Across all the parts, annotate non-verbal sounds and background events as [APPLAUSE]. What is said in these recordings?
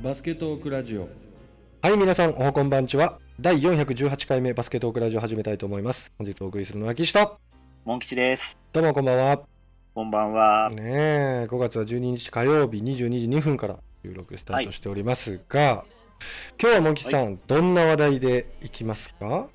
バスケトークラジオはい、皆さん、おはこんばんちは。第418回目バスケットークラジオを始めたいと思います。本日お送りするのは岸と。モン吉です。どうもこんばんは。こんばんは。ねえ、5月は12日火曜日22時2分から収録スタートしておりますが、今日はモンキさん、どんな話題でいきますか？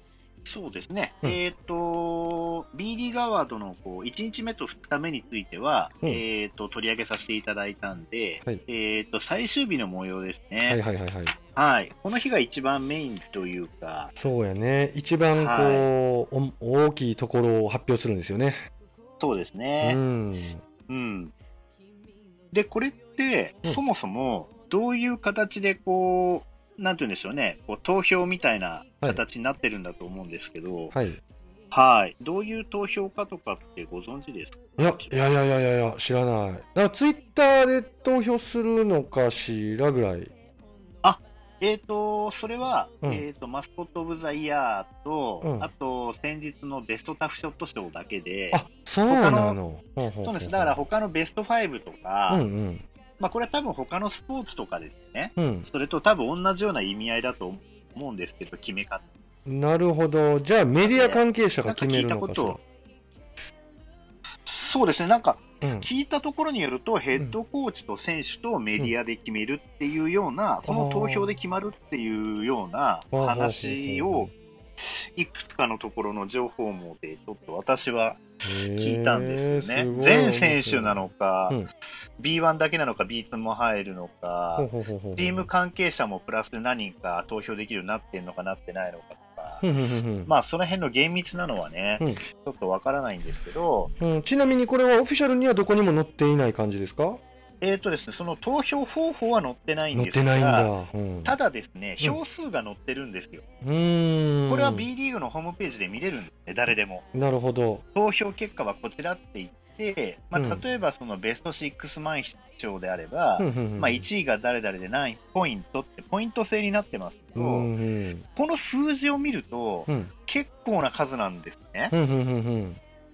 そうですね。うんえっ、と、B リーグアワードのこう1日目と2日目については、うんえっ、と、取り上げさせていただいたんで、はいえっ、と、最終日の模様ですはいね。はいはいはい。はい。この日が一番メインというか、そうやね。一番こう、お大きいところを発表するんですよね。そうですうね。ん。うん。で、これって、うんそもそも、どういう形でこう、なんて言うんでしょうね、こう投票みたいな形になってるんだと思うんですけど、はい。はい。どういう投票かとかってご存知ですか？いや、いやいやいやいや知らない。なんかツイッターで投票するのかしらぐらい。えーと、それは、うんえーと、マスコット・オブ・ザ・イヤーと、うんあと、先日のベストタフショット賞だけで、あ、そうなの。そうです。だから、他のベスト5とか、うんうん。まあ、これは多分他のスポーツとかですね。うん。それと多分同じような意味合いだと思うんですけど、決め方。なるほど。じゃあメディア関係者が決めるのかしらなんか聞いたこ。そうですね、なんか、うん。聞いたところによると、ヘッドコーチと選手とメディアで決めるっていうような、その投票で決まるっていうような話を、いくつかのところの情報網で、ちょっと私は聞いたんですよね。全選手な。のか、うん B1 だけなのか、B2 も入るのかチーム関係者もプラスで何人か投票できるようになってるのかなってないのかとか、まあその辺の厳密なのはね、うん。ちょっとわからないんですけど、うん。ちなみにこれはオフィシャルにはどこにも載っていない感じですか？えーとですね、その投票方法は載ってないんですが。うん。ただですね、うん。票数が載ってるんですよ。これは B リーグのホームページで見れるんですね、誰でも。なるほど。投票結果はこちらって言って、まうん。あ、例えばそのベスト6マン賞であれば、まあ、1位が誰々で何ポイントってポイント制になってますけど、この数字を見るとうん。結構な数なんですね。う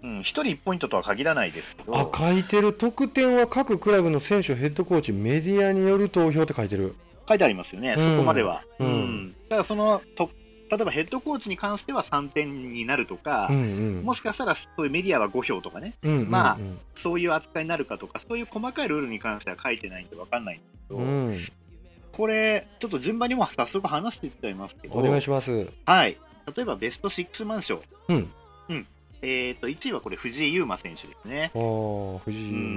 ん、1人1ポイントとは限らないですけど、あ書いてる。得点は各クラブの選手ヘッドコーチメディアによる投票って書いてる。書いてありますよね、うんそこまでは。うん。うん。だからそのと例えばヘッドコーチに関しては3点になるとか、うんうん。もしかしたらそういうメディアは5票とかね、うんうんうん。まあそういう扱いになるかとか、そういう細かいルールに関しては書いてないんで分かんないんですけど、うん。これ、ちょっと順番にも早速話していっちゃいますけど、お願いします。はい、例えばベスト6マン賞、うん。えー、と1位はこれ、藤井優真選手ですね。ああ藤井うん。うんう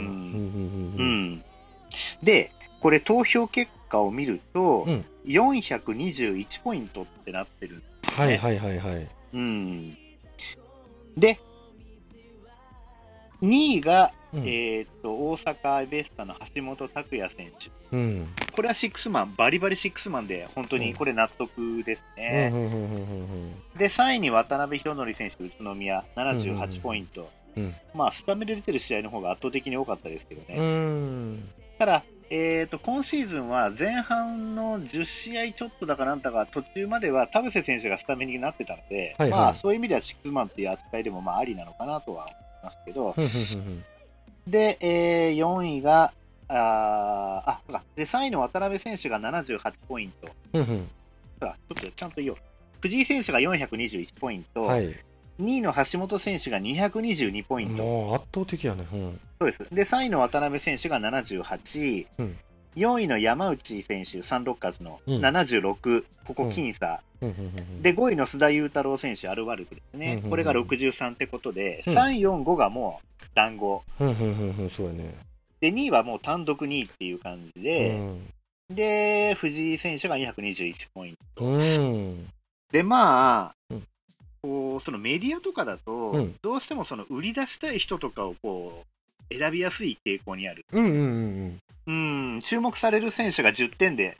んううん。ん、で、これ、投票結果を見ると、うん。421ポイントってなってるんですはいはいはいはい。うん、で、2位が、うん。えー、と大阪ベスタの橋本拓也選手。うん。これはシックスマン、バリバリシックスマンで、本当にこれ納得ですうんね。で、3位に渡辺裕則選手、宇都宮、78ポイント。うん。まあ、スタメンで出てる試合の方が圧倒的に多かったですけどね。うん。ただ、えー、と今シーズンは前半の10試合ちょっとだかなんだか、途中までは田臥選手がスタメンになってたので、はいはい。まあ、そういう意味ではシックスマンっていう扱いでもまあありなのかなとは思います。けど、で、えー4位が、あーあそうか。で3位の渡辺選手が78ポイント、ちょっとちゃんと言おう。藤井選手が421ポイント、はい2位の橋本選手が222ポイント、もう圧倒的やね。うん。そうです。で、3位の渡辺選手が78、うん。4位の山内選手、サンロッカーズのうん。76、ここ僅差、うん。で、5位の須田雄太郎選手、アルバルクですね、これが63ってことで、うん。3、4、5がもう団子、うんうんうんうんそうやね。で、2位はもう単独2位っていう感じうで、ん。で、藤井選手が221ポイント。うん。で、まあ、うんこうそのメディアとかだと、うん。どうしてもその売り出したい人とかをこう選びやすい傾向にある。うんうんうんうん、注目される選手が10点で、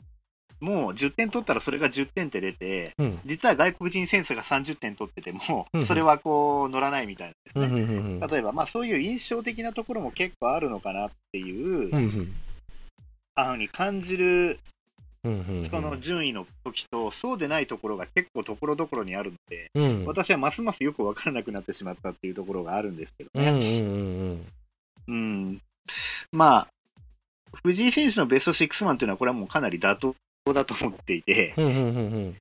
もう10点取ったらそれが10点って出て、うん。実は外国人選手が30点取っててもうん、それはこう乗らないみたいなんですね。うんうん例えば、まあ、そういう印象的なところも結構あるのかなっていう、うんうん。あのに感じるうんうんうん。その順位の時と、そうでないところが結構ところどころにあるので、うん。私はますますよく分からなくなってしまったっていうところがあるんですけどね。うんうんまあ、藤井選手のベスト6マンというのは、これはもうかなり妥当だと思っていて、うんうんうんうん。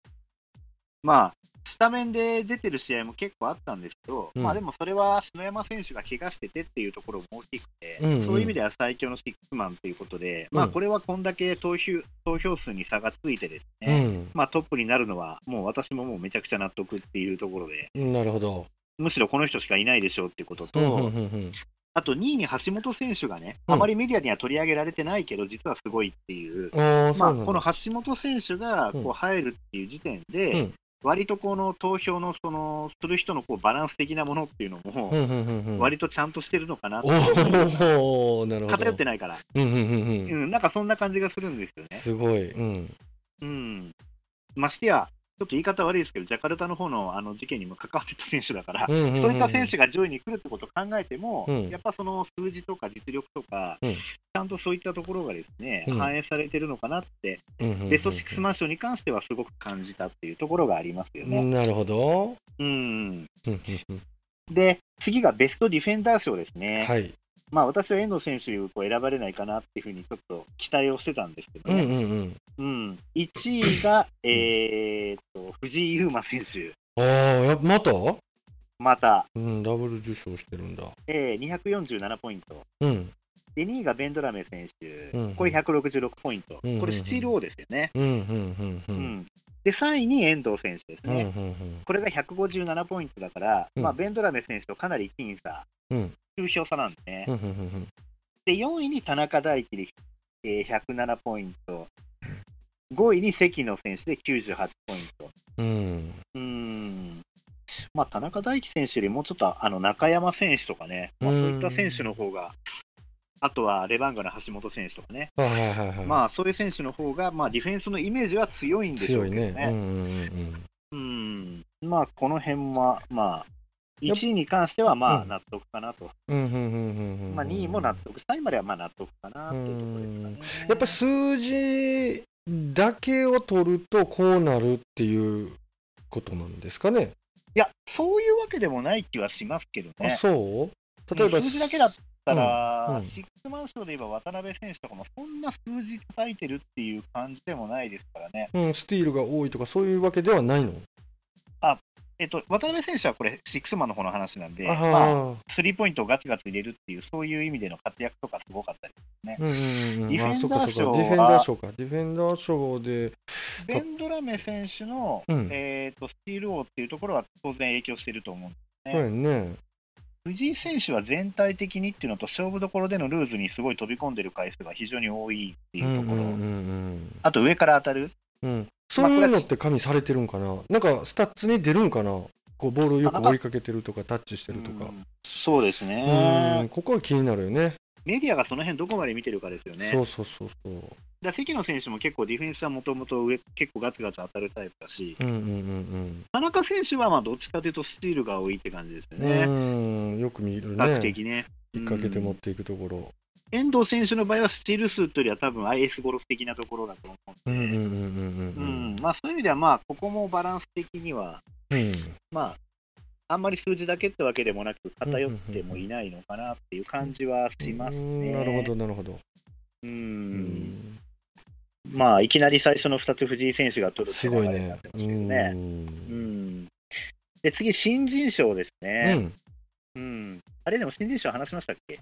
まあ、スタメンで出てる試合も結構あったんですけど、うん。まあでもそれは篠山選手が怪我しててっていうところも大きくて、うんうん。そういう意味では最強のシックスマンということで、まあこれはこんだけ投票投票数に差がついてですうね、ん。まあトップになるのは、もう私ももうめちゃくちゃ納得っていうところで、うんなるほど。むしろこの人しかいないでしょうっていうことと、うんうんうんうん。あと2位に橋本選手がね、うん。あまりメディアには取り上げられてないけど、実はすごいっていう、ああ、そまあ、この橋本選手がうん。こう入るっていう時点で、うん割とこの投票のそのする人のこうバランス的なものっていうのも、うんうんうんうん割とちゃんとしてるのかなって、おおなるほど。偏ってないから、うんうんうんううん。ん、なんかそんな感じがするんですよね。すごい。うん。うん、ましてや、ちょっと言い方悪いですけど、ジャカルタの方のあの事件にも関わってた選手だから、うんうんうんうんそういった選手が上位に来るってことを考えても、うんやっぱその数字とか実力とか、うんちゃんとそういったところがですね、うん反映されてるのかなって、ベスト6マンションに関してはすごく感じたっていうところがありますよね。なるほど。うんで、次がベストディフェンダー賞ですね。はい。まあ、私は遠藤選手を選ばれないかなっていうふうにちょっと期待をしてたんですけどうんね。うんうん。うん1位が、[CLEARS THROAT] えーっと藤井優馬選手、ああ、やまたまた、うん、ダブル受賞してるんだ。えー247ポイント。うん。で、2位がベンドラメ選手、うんこれ166ポイント、うんこれスチール王ですよね。うんうんうんう。うんんで、3位に遠藤選手ですうんうんね。これが157ポイントだから、うんまあ、ベンドラメ選手とかなり僅差、うん9票差なんでで、4位に田中大輝で、えー107ポイント、5位に関野選手で98ポイント。うん。うーんまあ、田中大輝選手よりもうちょっとあの中山選手とかね、まあ、うそうんいった選手の方が、あとはレバンガの橋本選手とかね、はいはいはいはい。まあ、そういう選手の方が、まあ、ディフェンスのイメージは強いんでしょうけどね。。ねうんうんまあ、この辺は、まあ、1位に関しては、まあ、うん納得かなと。うんうんうんうんうん。まあ、2位も納得、3位まではまあ納得かなっていうところですかね。やっぱ数字だけを取るとこうなるっていうことなんですかね。いや、そういうわけでもない気はしますけどあ、ね。そう？例えば数字だけだったら、うんうんシックスマン賞で言えば渡辺選手とかもそんな数字叩いてるっていう感じでもないですからね。うん、スティールが多いとかそういうわけではないの？えっと、渡辺選手はこれ、シックスマンの方の話なんで、あまあ、あ、スリーポイントをガツガツ入れるっていう、そういう意味での活躍とかすごかったり。うんうんうんディフェンダー賞はディフェンダー賞か。ディフェンダー賞で、ベンドラメ選手の、うんえー、とスティール王っていうところは当然影響してると思うんですそうね。藤井選手は全体的にっていうのと、勝負どころでのルーズにすごい飛び込んでる回数が非常に多いっていうところ、うんうんうんあと上から当たる、うんうん。そういうのって加味されてるんかな？なんかスタッツに出るんかな？こうボールをよく追いかけてるとかタッチしてるとか。うんそうですうねん、ここは気になるよね。メディアがその辺どこまで見てるかですよね。そうそうそうそう。だ関野選手も結構ディフェンスはもともと上結構ガツガツ当たるタイプだし、うんうんうん田中選手はまあどっちかというとスチールが多いって感じですようん。ね。うん、よく見る比較ね。的ね。引っ掛けて持うんっていくところ。遠藤選手の場合はスチール数というよりは多分 IS ゴロス的なところだと思うんで、そういう意味ではまあここもバランス的にはうん。うん。まああんまり数字だけってわけでもなく偏ってもいないのかなっていう感じはしますうんね。なるほどなるほど。う。うんまあいきなり最初の2つ藤井選手が取るってすいう流れにごいねなって。ますうけどね。んうん。で次新人賞ですうね。ん。うん。あれでも新人賞話しましたっけ？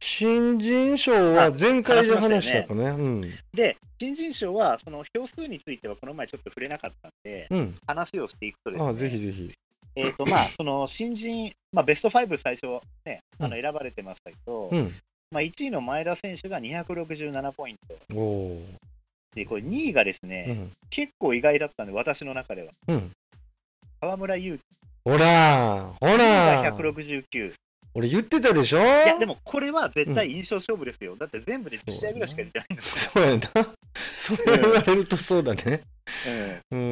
新人賞は前回で話したかね。うん。で、新人賞はその票数についてはこの前ちょっと触れなかったんで、うん。話をしていくとですね、あぜひぜひ。えっ、とまあ、その新人、まあ、ベスト5最初ね、あのうん選ばれてましたけど、うん。まあ、1位の前田選手が267ポイント。おお。で、これ2位がですうね、ん。結構意外だったんで、私の中では。うん。河村勇ほらほら169。俺言ってたでしょ？いや、でもこれは絶対印象勝負ですよ。だって全部で10試合ぐらいしか出てないんですそうやな。それ [LAUGHS] 言われるとそうだね。よ。うん。う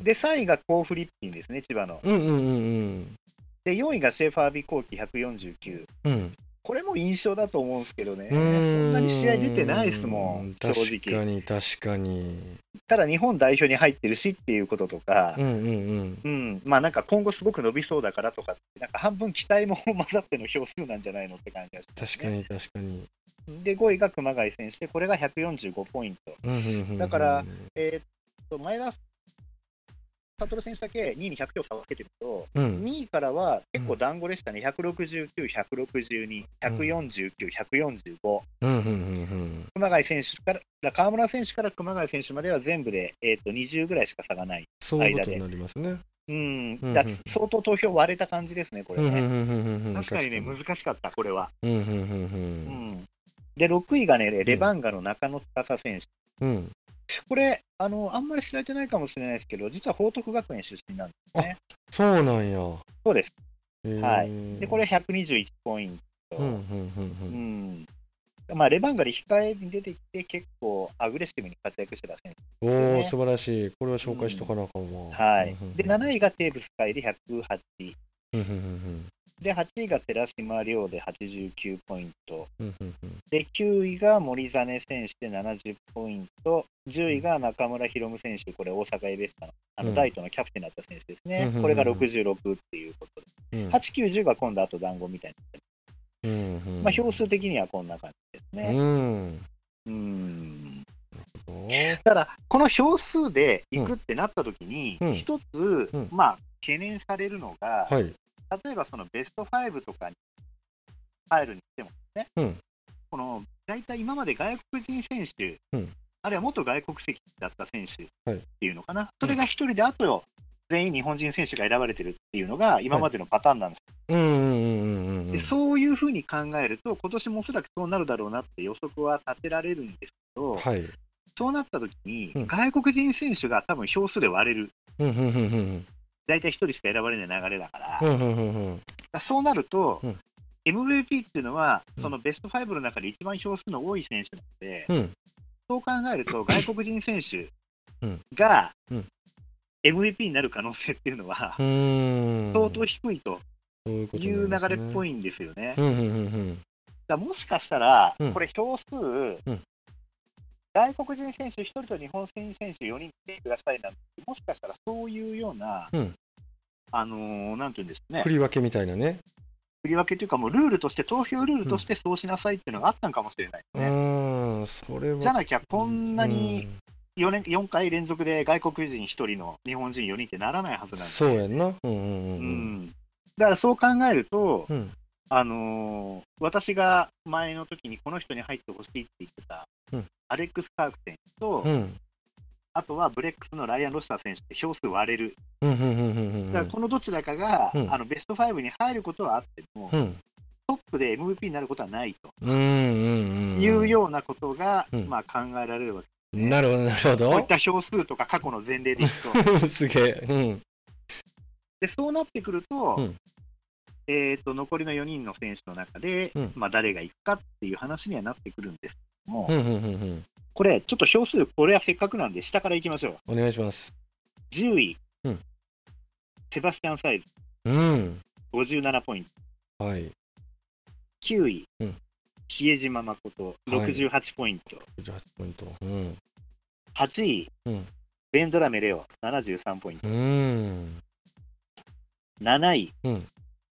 ん、で、3位がコー・フリッピンですね、千葉の。うんうんうんで、4位がシェーファー・ビー・コーキ149。うん。うん。これも印象だと思うんですけどね。そんんなに試合出てないですもん、正確か直。に確かに。ただ日本代表に入ってるしっていうこととかう、んうんうん。うん、まあなんか今後すごく伸びそうだからとかって、なんか半分期待も混ざっての票数なんじゃないのって感じがします、確かに確かに。で、5位が熊谷選手で、これが145ポイント。うんうんうんうんだから、えーっと、前田悟選手だけ2位に100票差をつけてると、うん。2位からは結構団子でしたね、169、162、149、145、うんうんうんうん熊谷選手から、川村選手から熊谷選手までは全部で、えーっと20ぐらいしか差がない。そういうことになりますね。うん、うんだ相当投票割れた感じですね、これね。うんうんうんうんうん。確かにね、難しかった、これは。うんうんうんううん。ん、で、6位がね、レバンガの中野司選手。うんこれあの、あんまり知られてないかもしれないですけど、実は報徳学園出身なんですね。そうなんや。そうです。はいで、これ121ポイント。うんうんうんううんんまあ、レバンガで控えに出てきて、結構アグレッシブに活躍してた選手。おお素晴らしい。これは紹介しとかなあかんわ。はいで、7位がテーブス海で108。うんうんうんで、8位が寺島亮で89ポイント。で、9位が森実選手で70ポイント。10位が中村宏夢選手、これ大阪エベスタのあの、うん大東のキャプテンだった選手ですね。これが66っていうことで。うん8、9、10が今度あと団子みたいな。うんうんまあ、票数的にはこんな感じですね。うんうんおただ、この票数でいくってなったときにうん、一つ、んまあ、懸念されるのが、はい。例えばそのベスト5とかに入るにしてもね、うん。この大体今まで外国人選手、うん。あるいは元外国籍だった選手っはいていうのかな、それが一人であと全員日本人選手が選ばれてるっていうのが今までのパターンなんです。うんうんうんうんうんでそういうふうに考えると、今年もおそらくそうなるだろうなって予測は立てられるんですけど、はい。そうなったときに、うん。外国人選手が多分票数で割れる。大体1人しか選ばれない流れだから、うんうんうんうん。だそうなると、うん。MVP っていうのは、うん。そのベスト5の中で一番票数の多い選手なので、うん。そう考えると、[COUGHS] 外国人選手うん。がうん。MVP になる可能性っていうのは相当低いという流れっぽい。いんですよね。もしかしたらうん、これ、票数、ん外国人選手1人と日本人選手4人来てくださいなんて、もしかしたらそういうような、うんあのーなんていうんですかね振、り分けみたいなね。振り分けというか、もうルールとして、投票ルールとしてそうしなさいっていうのがあったのかもしれないですうね。ーん、それは。じゃなきゃ、こんなに 4, 年4回連続で外国人1人の日本人4人ってならないはずなんですそうやんな。うんうんううんんだからそう考えると、うん。あのー私が前の時にこの人に入ってほしいって言ってた、うんアレックス・カーク選手と、うん。あとはブレックスのライアン・ロシター選手って票数割れる、このどちらかが、うんあのベスト5に入ることはあっても、うん。トップで MVP になることはないと。いうようなことが、うんまあ、考えられるわけねなるほど、なるほど。こういった票数とか過去の前例でいくと。[LAUGHS] すげえ。うん。でそうなってくると,、うんえー、と残りの4人の選手の中で、うんまあ、誰が行くかっていう話にはなってくるんですも、うんうんうんうん。これ、ちょっと票数、これはせっかくなんで、下からいきましょう。お願いします。10位、うんセバスチャン・サイズ、うん。57ポイント。はい。9位、うん比江島誠、68ポイント。18ポイント。うん。8位、うんベンドラメ・レオ、73ポイント。うん。7位、うん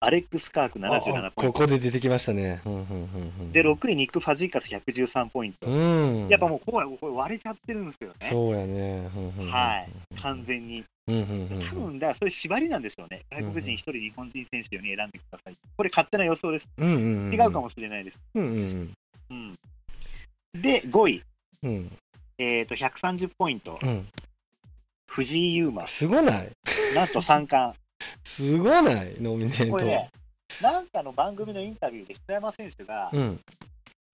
アレックス・カーク、77あポインこト。こで出てきましたね。うんうんうんうん。で、6位、ニック・ファジーカス、113ポイント。うん。やっぱもうこうこれ割れちゃってるんですよね。そうやね。はい。完全に。うんうん。多分だそういう縛りなんでしょうね。外国人1人、日本人選手4人選んでください。これ勝手な予想です。うんうんうん。違うかもしれないです。うんうんうん、で、5位、うん。うん。えー、と130ポイント、うん。藤井優馬、すごないなんと3冠。すごない？ノミネート。これね、なんかの番組のインタビューで北山選手が、うん。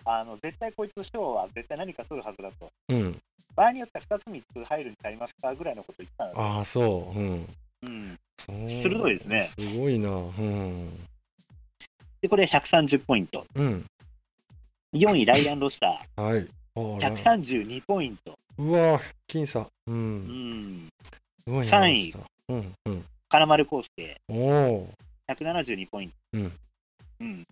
あの絶対こいつ賞は絶対何か取るはずだと。うん。場合によっては2つ3つ入るに足りますかぐらいのこと言ってたので、ああ、そう。うん。うん、鋭いですねすごいな。うん。で、これ130ポイント。うん。4位、ライアン・ロシタはい。あー、ら132ポイント。うわ僅差。う。うんん、すごいな。三位僅差うん。うん。金丸康介、おお。172ポイント。うん。うん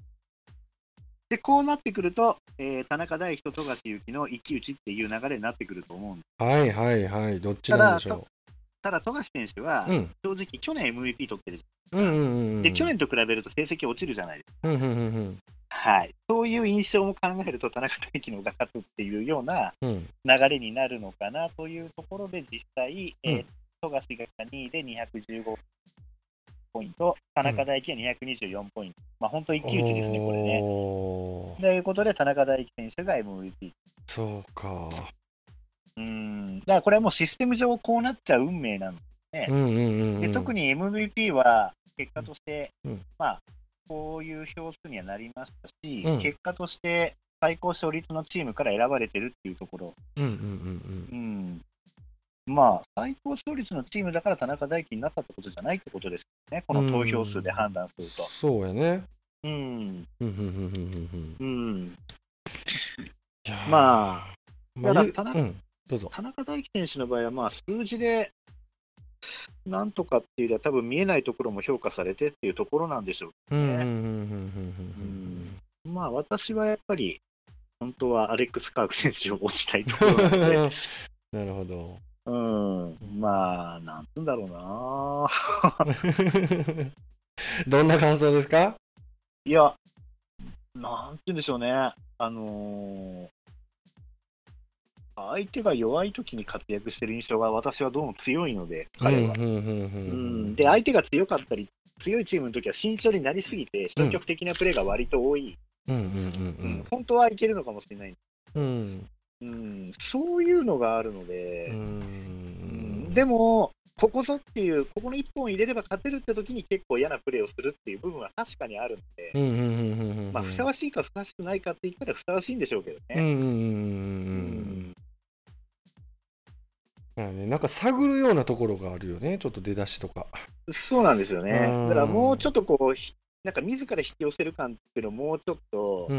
で、こうなってくると、えー田中大輝と富樫勇樹の一騎打ちっていう流れになってくると思うんです。はいはいはい。どっちなんでしょただ、富樫選手はうん正直、去年 MVP 取ってるじうんうんうんうんゃん。で、去年と比べると成績落ちるじゃないですか。うんうんうんはい。そういう印象も考えると、田中大輝のが勝つっていうようなうん流れになるのかなというところで、実際、えーうん富樫が2位で215ポイント、田中大輝は224ポイント。まあ、本当一騎打ちですね、これね。ということで、田中大輝選手が MVP。そうか。うん。だからこれはもうシステム上こうなっちゃう運命なんでうんうんうんうん。で特に MVP は結果として、うん。まあ、こういう票数にはなりましたし、うん。結果として最高勝率のチームから選ばれてるっていうところ、うんうんうん。うん、まあ、最高勝率のチームだから田中大輝になったってことじゃないってことですよね、この投票数で判断すると。そうやね。うん。うんうんうんうんうんうん、いやー。まあ、まあゆだ田中うん。どうぞ。田中大輝選手の場合は、まあ、数字でなんとかっていうよりは、多分見えないところも評価されてっていうところなんでしょううんうんうんうんうんまあ私はやっぱり、本当はアレックス・カーク選手を落ちたいところなので、[LAUGHS] なるほどうん、まあ、なんつうんだろうな。[LAUGHS] どんな感想ですか？いや、なんて言うんでしょうね、あのー相手が弱い時に活躍してる印象が私はどうも強いので、彼は。で、相手が強かったり、強いチームの時は慎重になりすぎて、消極的なプレーが割と多い、本当はいけるのかもしれない、うんうん、そういうのがあるのうで、んでも、ここぞっていう、ここの1本入れれば勝てるって時に結構嫌なプレーをするっていう部分は確かにあるので、うんうんうんうんうんまあ、ふさわしいかふさわしくないかって言ったらふさわしいんでしょうけどね。うんうんうんうんうんまあねなんか探るようなところがあるよねちょっと出だしとかそうなんですよね。うんだからもうちょっとこう、ひなんか自ら引き寄せる感っていうのをもうちょっと、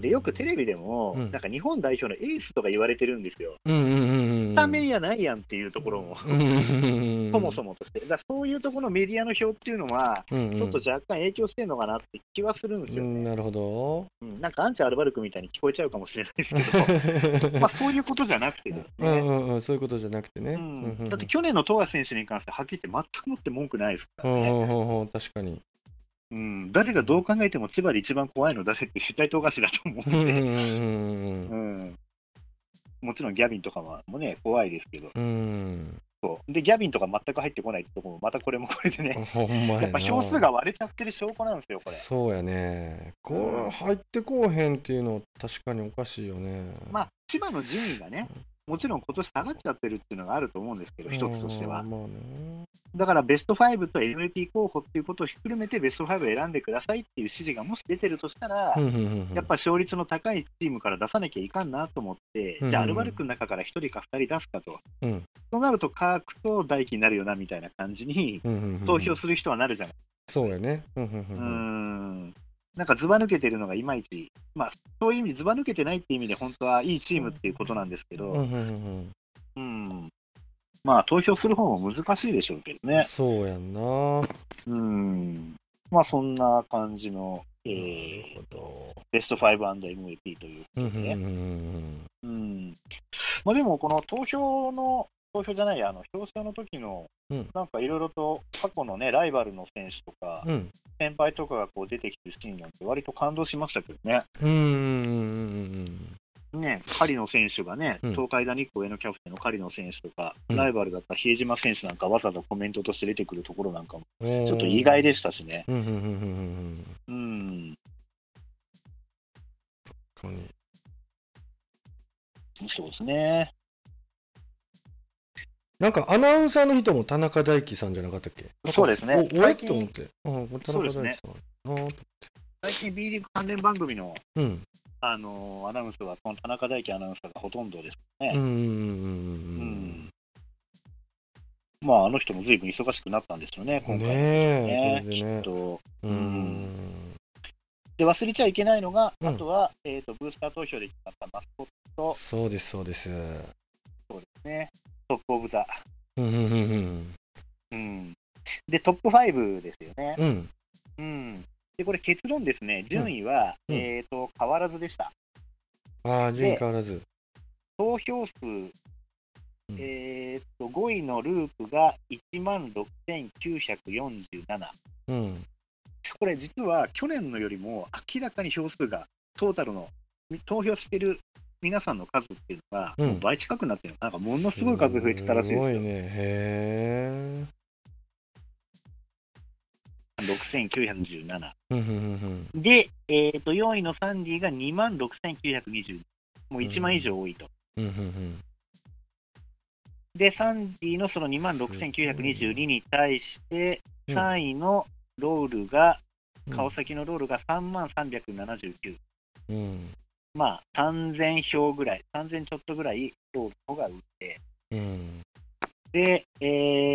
でよくテレビでも、うん。なんか日本代表のエースとか言われてるんですよ。ためやないやんっていうところも、そもそもとして。だそういうところのメディアの票っていうのは、うんうん。ちょっと若干影響してるのかなって気はするんですよね。うんなるほど。うん。なんかアンチアルバルクみたいに聞こえちゃうかもしれないですけど、[LAUGHS] まあそういうことじゃなくてですうんね。うんうん。そういうことじゃなくてね。だって去年の富樫選手に関してはっきり言って全くもって文句ないですからね。確かにうん、誰がどう考えても千葉で一番怖いの誰って絶対富樫だと思う。んで、うんうんうん。もちろんギャビンとかもね、怖いですけど、うん。そう。でギャビンとか全く入ってこないってところも、またこれもこれでね、[LAUGHS] ほんまやな。やっぱ票数が割れちゃってる証拠なんですよ、これ。そうやね。これ入ってこうへんっていうの確かにおかしいよね。まあ、千葉の順位がね、もちろん今年下がっちゃってるっていうのがあると思うんですけど、一つとしては。うん。まあね。だからベスト5と MVP 候補っていうことをひっくるめて、ベスト5を選んでくださいっていう指示がもし出てるとしたら、やっぱ勝率の高いチームから出さなきゃいかんなと思って、うんじゃあ、アルバルクの中から1人か2人出すかと、うん。そうなると、カークと大輝になるよなみたいな感じに投票する人はなるじゃない。そうやね。うんなんかずば抜けてるのがいまいち、まあ、そういう意味、ずば抜けてないっていう意味で、本当はいいチームっていうことなんですけど、うんまあ、投票する方も難しいでしょうけどうんね。そうやんな。うん、まあ、そんな感じの、えなーベスト 5&MVP といううんうんうんうん。うん。まあ、でも、この投票の、投票じゃないや、あの表彰の時の、うん。なんかいろいろと過去のね、ライバルの選手とか、うん。先輩とかがこう出てきてるシーンなんて、割と感動しましたけどね。うんね、狩野選手がね、うん。東海大日光上のキャプテンの狩野選手とか、うん。ライバルだった比江島選手なんか、わざわざコメントとして出てくるところなんかも、うんちょっと意外でしたしね。うんうんそうですね。なんかアナウンサーの人も田中大輝さんじゃなかったっけ？そうですねおおと思って。うん、これ田中大輝さん。あー最近 B リーグ関連番組の、うん。あのーアナウンスは、この田中大輝アナウンサーがほとんどですね。うんうんうんうんうんまあ、あの人も随分忙しくなったんですよね、うん。今回。ねえ、ねこれでね。とうん。で忘れちゃいけないのが、うんあとは、えーと、ブースター投票で決まったマスコットそうです、そうです。ですね、トップオブザ。で、トップ5ですよね。うん。うん。うん、で、これ結論ですね、順位は、うんえーと変わらずでした。ああ、順位変わらず。投票数うんえーっと、5位のループが1万6947。うん。これ実は去年のよりも明らかに票数が、トータルの投票してる皆さんの数っていうのが、倍近くなってるなんかものすごい数増えてたらしいですよ。すごいね。へ6947。え。うんうんうんで、えーっと、4位のサンディが2万6920。もう1万以上多いと。うん。うんうんで、サンディのその2万6922に対して、うん3位のロールが、うん。川崎のロールが3万379。うん。まあ、3000票ぐらい、3000ちょっとぐらいロールの方が売って、うん。で、え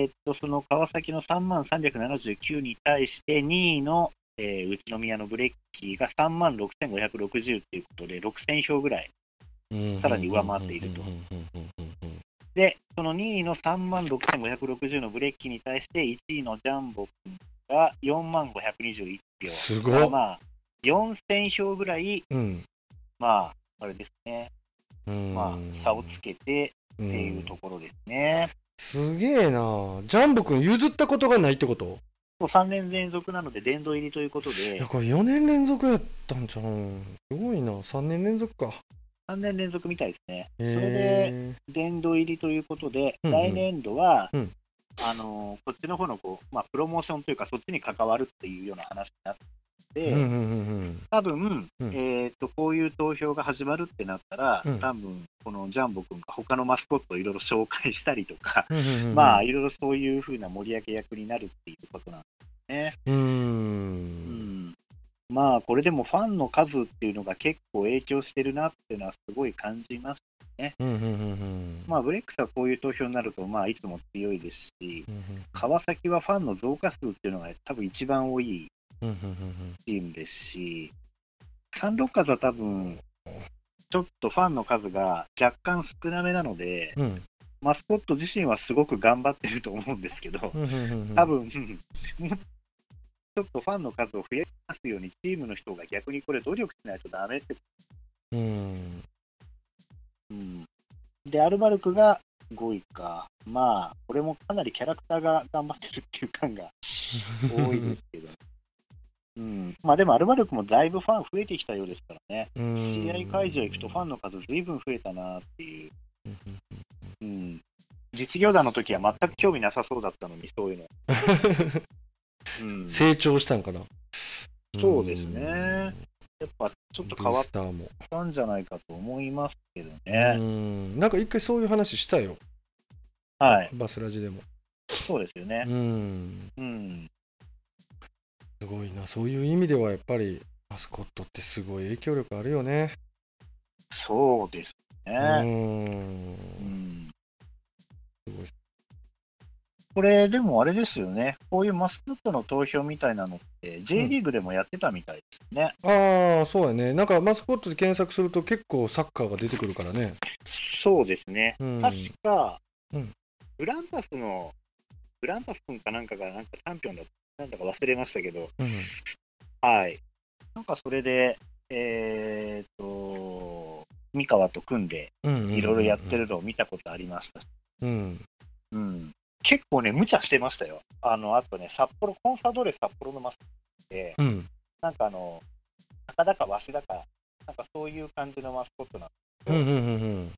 ーっと、その川崎の3万379に対して、2位の、えー宇都宮のブレッキーが3万6560ということで、6000票ぐらい。うん。さらに上回っていると。で、その2位の3万6560のブレッキーに対して、1位のジャンボ君が4万521票。すごっまあ、4000票ぐらい、うん。まあ、あれですね、うん。まあ、差をつけてっていうところですね。すげえな。ジャンボ君譲ったことがないってこと？もう3年連続なので殿堂入りということいでや、これ4年連続やったんじゃんすごいな。3年連続か。3年連続みたいですね。へそれで、え殿堂入りということで、うんうん。来年度は、うん。あのーこっちの方のこう、まあ、プロモーションというか、そっちに関わるっていうような話になって、うんうんうん多分、うん。えー、とこういう投票が始まるってなったら、うん。多分このジャンボ君が他のマスコットをいろいろ紹介したりとか、うんうんうんうん。まあ、いろいろそういうふうな盛り上げ役になるっていうことなんですね。うん。ん。まあ、これでもファンの数っていうのが結構影響してるなっていうのはすごい感じます。うんうんうんうん。まあ、ブレックスはこういう投票になると、まあ、いつも強いですし、うん川崎はファンの増加数っていうのが多分一番多いうんうんうんチームですし、サンロッカーズは多分、ちょっとファンの数が若干少なめなので、うん。うんマスコット自身はすごく頑張ってると思うんですけど、多分、ちょっとファンの数を増やすように、チームの人が逆にこれ努力しないとダメって、うん。うん、で、アルバルクが5位か、まあ、これもかなりキャラクターが頑張ってるっていう感が多いですけど、うん、まあでもアルバルクもだいぶファン増えてきたようですからね、うん。試合会場行くとファンの数ずいぶん増えたなっていう、うん。実業団の時は全く興味なさそうだったのに、そういうの。[LAUGHS] うん、成長したんかな。そうですね。やっぱちょっと変わったんじゃないかと思いますけどうね。ん。なんか一回そういう話したよ。はい、バスラジでも。そうですよね。う。ん。うん、すごいな。そういう意味ではやっぱりマスコットってすごい影響力あるよね。そうですうね。ん。うん。すごい。これ、でもあれですよね、こういうマスコットの投票みたいなのって、J リーグでもやってたみたいですね。ああそうやね。なんかマスコットで検索すると結構サッカーが出てくるからね。そうですね。うん。確か、うん。グランパスの、グランパス君かなんかがなんかチャンピオンだった、なんだか忘れましたけど、うん。はい。なんかそれで、えーっと、三河と組んで、うんいろいろやってるのを見たことありました。し、うん。うん、結構ね、無茶してましたよ。あの、あとね、札幌、コンサドーレ札幌のマスコットで、うん。なんかあの、高だかわしだか、なんかそういう感じのマスコットなんうんうんうん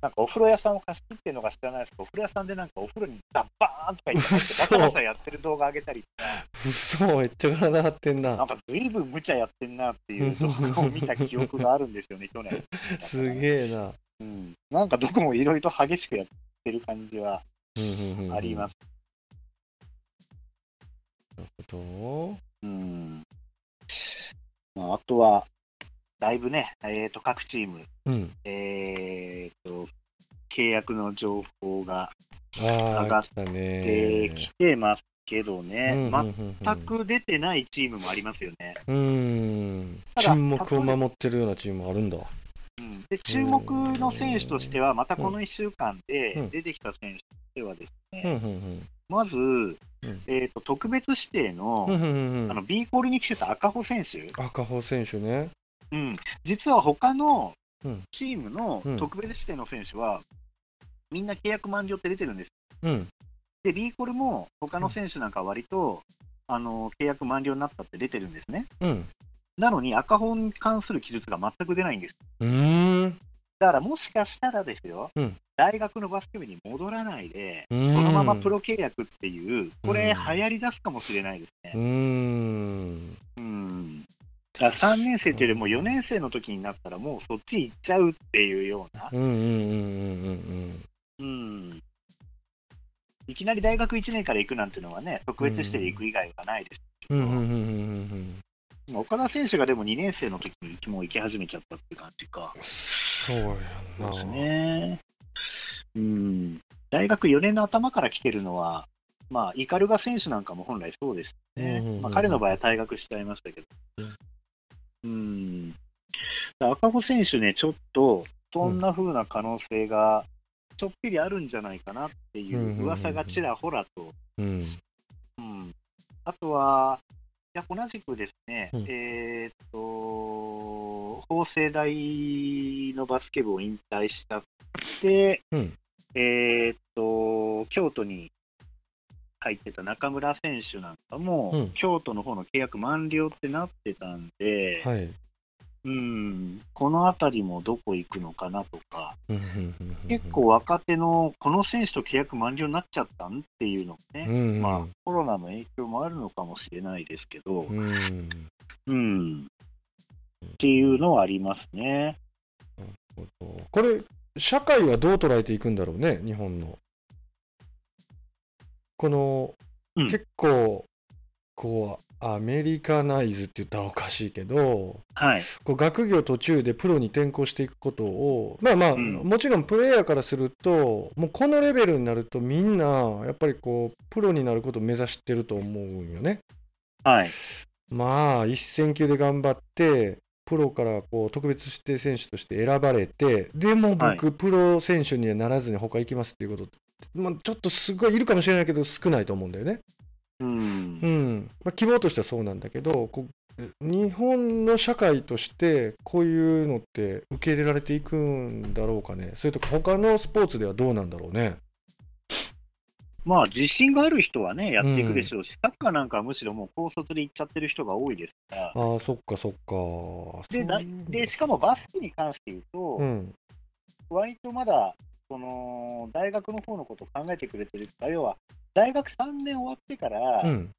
なんかお風呂屋さんを貸し切ってるのか知らないですけど、お風呂屋さんでなんかお風呂にダッバーンとか言ってバタバタやってる動画上げたりとか、嘘めっちゃ体張ってんな。なんかずいぶん無茶やってんなっていう動画を見た記憶があるんですよね、[LAUGHS] 去年。すげえな。うん、なんかどこもいろいろと激しくやってる感じはあります。なるほうん。まあ、あとは、だいぶね、えー、と各チーム、どうん。えー、と契約の情報があ上がっあ来た出ね。きてますけどうんね、うんうんうん。全く出てないチームもありますよね。うん。沈黙を守ってるようなチームもあるんだ。うん、で注目の選手としては、またこの1週間うん。で出てきた選手としてはですね、うんうんまず、えー、と特別指定の,、うんうんうんうん。あの B コールに来てた赤穂選手、赤穂選手ねうん、実は他のうんチームのうん特別指定の選手は、みんな契約満了って出てるんです。うん。で、リーコルも他の選手なんかは割と、あの契約満了になったって出てるんですね。うん。なのに赤本に関する記述が全く出ないんです。うーん。だからもしかしたらですよ、うん大学のバスケ部に戻らないで、そのままプロ契約っていう、これ、うん流行り出すかもしれないですね。ん。うん。だから3年生というよりも4年生の時になったら、もうそっち行っちゃうっていうような、うんうんうんうんうん。いきなり大学1年から行くなんていうのはね、特別指定で行く以外はないですけど、岡田選手がでも2年生の時にもう行き始めちゃったって感じか。そうやなですね。うん。大学4年の頭から来てるのは、まあ、イカルガ選手なんかも本来そうですね。まあ、彼の場合は退学しちゃいましたけど。うん。赤穂選手ね、ちょっと、そんな風な可能性が、ちょっぴりあるんじゃないかなっていう噂がちらほらと。うんうん。あとは、いや、同じくですね、うんえーっと、法政大のバスケ部を引退したって、うんえーっと、京都に入ってた中村選手なんかも、うん。京都の方の契約満了ってなってたんで、はい。うん、このあたりもどこ行くのかなとか、結構若手のこの選手と契約満了になっちゃったんっていうのもね、うんうん。まあ、コロナの影響もあるのかもしれないですけど、うん。うん、っていうのはありますね。これ社会はどう捉えていくんだろうね日本のこの、うん結構こうアメリカナイズって言ったらおかしいけどはい。こう学業途中でプロに転向していくことをまあまあ、うんもちろんプレイヤーからするともうこのレベルになるとみんなやっぱりこうプロになることを目指してると思うんよね。はい。まあ一戦級で頑張ってプロからこう特別指定選手として選ばれてでも僕、プロ選手にはならずに他行きますっていうことって、まあ、ちょっとすごいいるかもしれないけど少ないと思うんだよね。うんう。んまあ、希望としてはそうなんだけどこう日本の社会としてこういうのって受け入れられていくんだろうかねそれとか他のスポーツではどうなんだろうね。まあ、自信がある人はね、やっていくでしょうし、サッカーなんかはむしろもう高卒で行っちゃってる人が多いですから。ああそっかそっか。でで、しかもバスケに関して言うと、うん割とまだ、その、大学の方のことを考えてくれてるか、要は、大学3年終わってから、うん。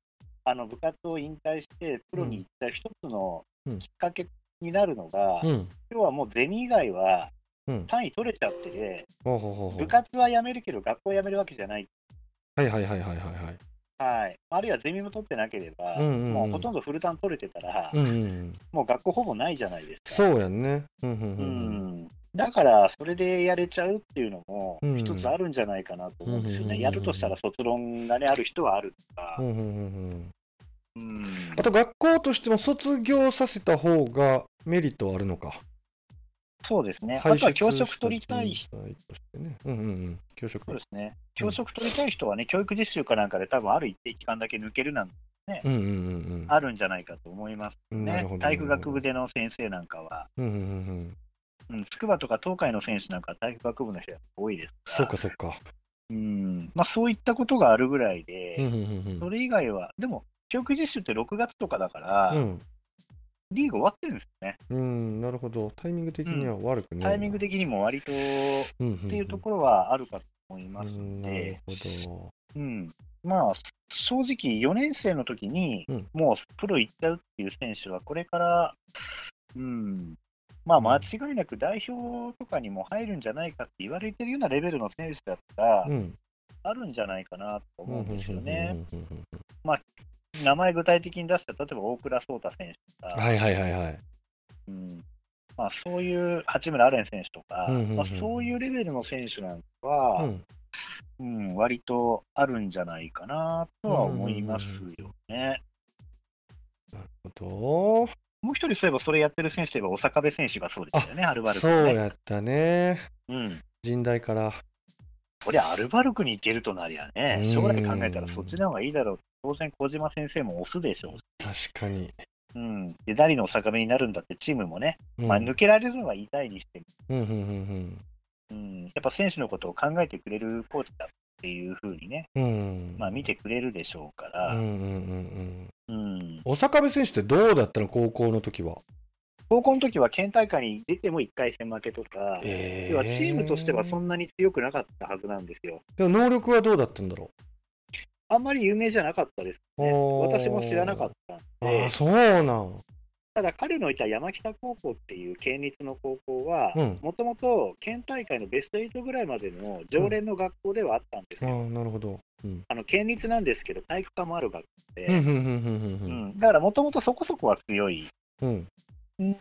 あの部活を引退して、プロに行った一つのうん。きっかけになるのが、うん。要はもうゼミ以外はうん。単位取れちゃって部活は辞めるけど、学校辞めるわけじゃない。はいはいはいはいはいはい。はい、あるいはゼミも取ってなければ、もうほとんどフルターン取れてたら、うんうん、もう学校ほぼないじゃないですか。そうやんね。うんうんううん。んだから、それでやれちゃうっていうのも、うん一つあるんじゃないかなと思うんですよね。やるとしたら卒論がね、ある人はあるとかあと学校としても卒業させた方がメリットはあるのか。そうですね。あとは教職取りたい人ね。うんうんうん。教職。そうですね。教職取りたい人はね、教育実習かなんかで多分ある一定期間だけ抜けるなんてうんうんうんうん。あるんじゃないかと思いますね体育学部での先生なんかは、うんうんうんうん。うん、筑波とか東海の選手なんかは体育学部の人が多いですから。そうかそうか。うんまあ、そういったことがあるぐらいで、うんうんうんそれ以外は、でも、教育実習って6月とかだから、うん。リーグ終わってるんですよね。うん、なるほど。タイミング的には悪くね。タイミング的にも割とっうんうんうんていうところはあるかと思いますので、ほど。うんまあ、正直、4年生の時にうんもうプロ行っちゃうっていう選手は、これから、うん、まあ、間違いなく代表とかにも入るんじゃないかって言われてるようなレベルの選手だったら、うん。あるんじゃないかなと思うんですよね。うんうんうんうん名前具体的に出した例えば大倉颯太選手とか、はいはいはいはい。うんまあ、そういう八村アレン選手とか、まあ、そういうレベルの選手なんかうは、ん。うん割とあるんじゃないかなとは思いますよね。なるほど。もう一人そういえばそれやってる選手といえば、小坂部選手がそうでしたよね、アルバルク、そうね。やったね。うん。人大から。こりゃアルバルクに行けるとなりゃね、うん将来考えたらそっちの方がいいだろう。当然、小島先生も押すでしょうし。確かに。うん。で、誰の坂部になるんだってチームもね、うんまあ、抜けられるのは痛いにしても、うんうんうんうん、ん、やっぱ選手のことを考えてくれるコーチだっていうふうにね、うん。まあ、見てくれるでしょうかうんら、うんうんうん。うん小坂部選手ってどうだったの高校の時は？高校の時は県大会に出ても1回戦負けとか、え要はチームとしてはそんなに強くなかったはずなんですよ。でも能力はどうだったんだろあんまり有名じゃなかったですね。おー私も知らなかったんう。でああ、、そうなん。ただ彼のいた山北高校っていう県立の高校はうん、もともと県大会のベスト8ぐらいまでの常連の学校ではあったんですよ。なるほど。うん。あの県立なんですけど、体育科もある学校で、だからもともとそこそこは強い。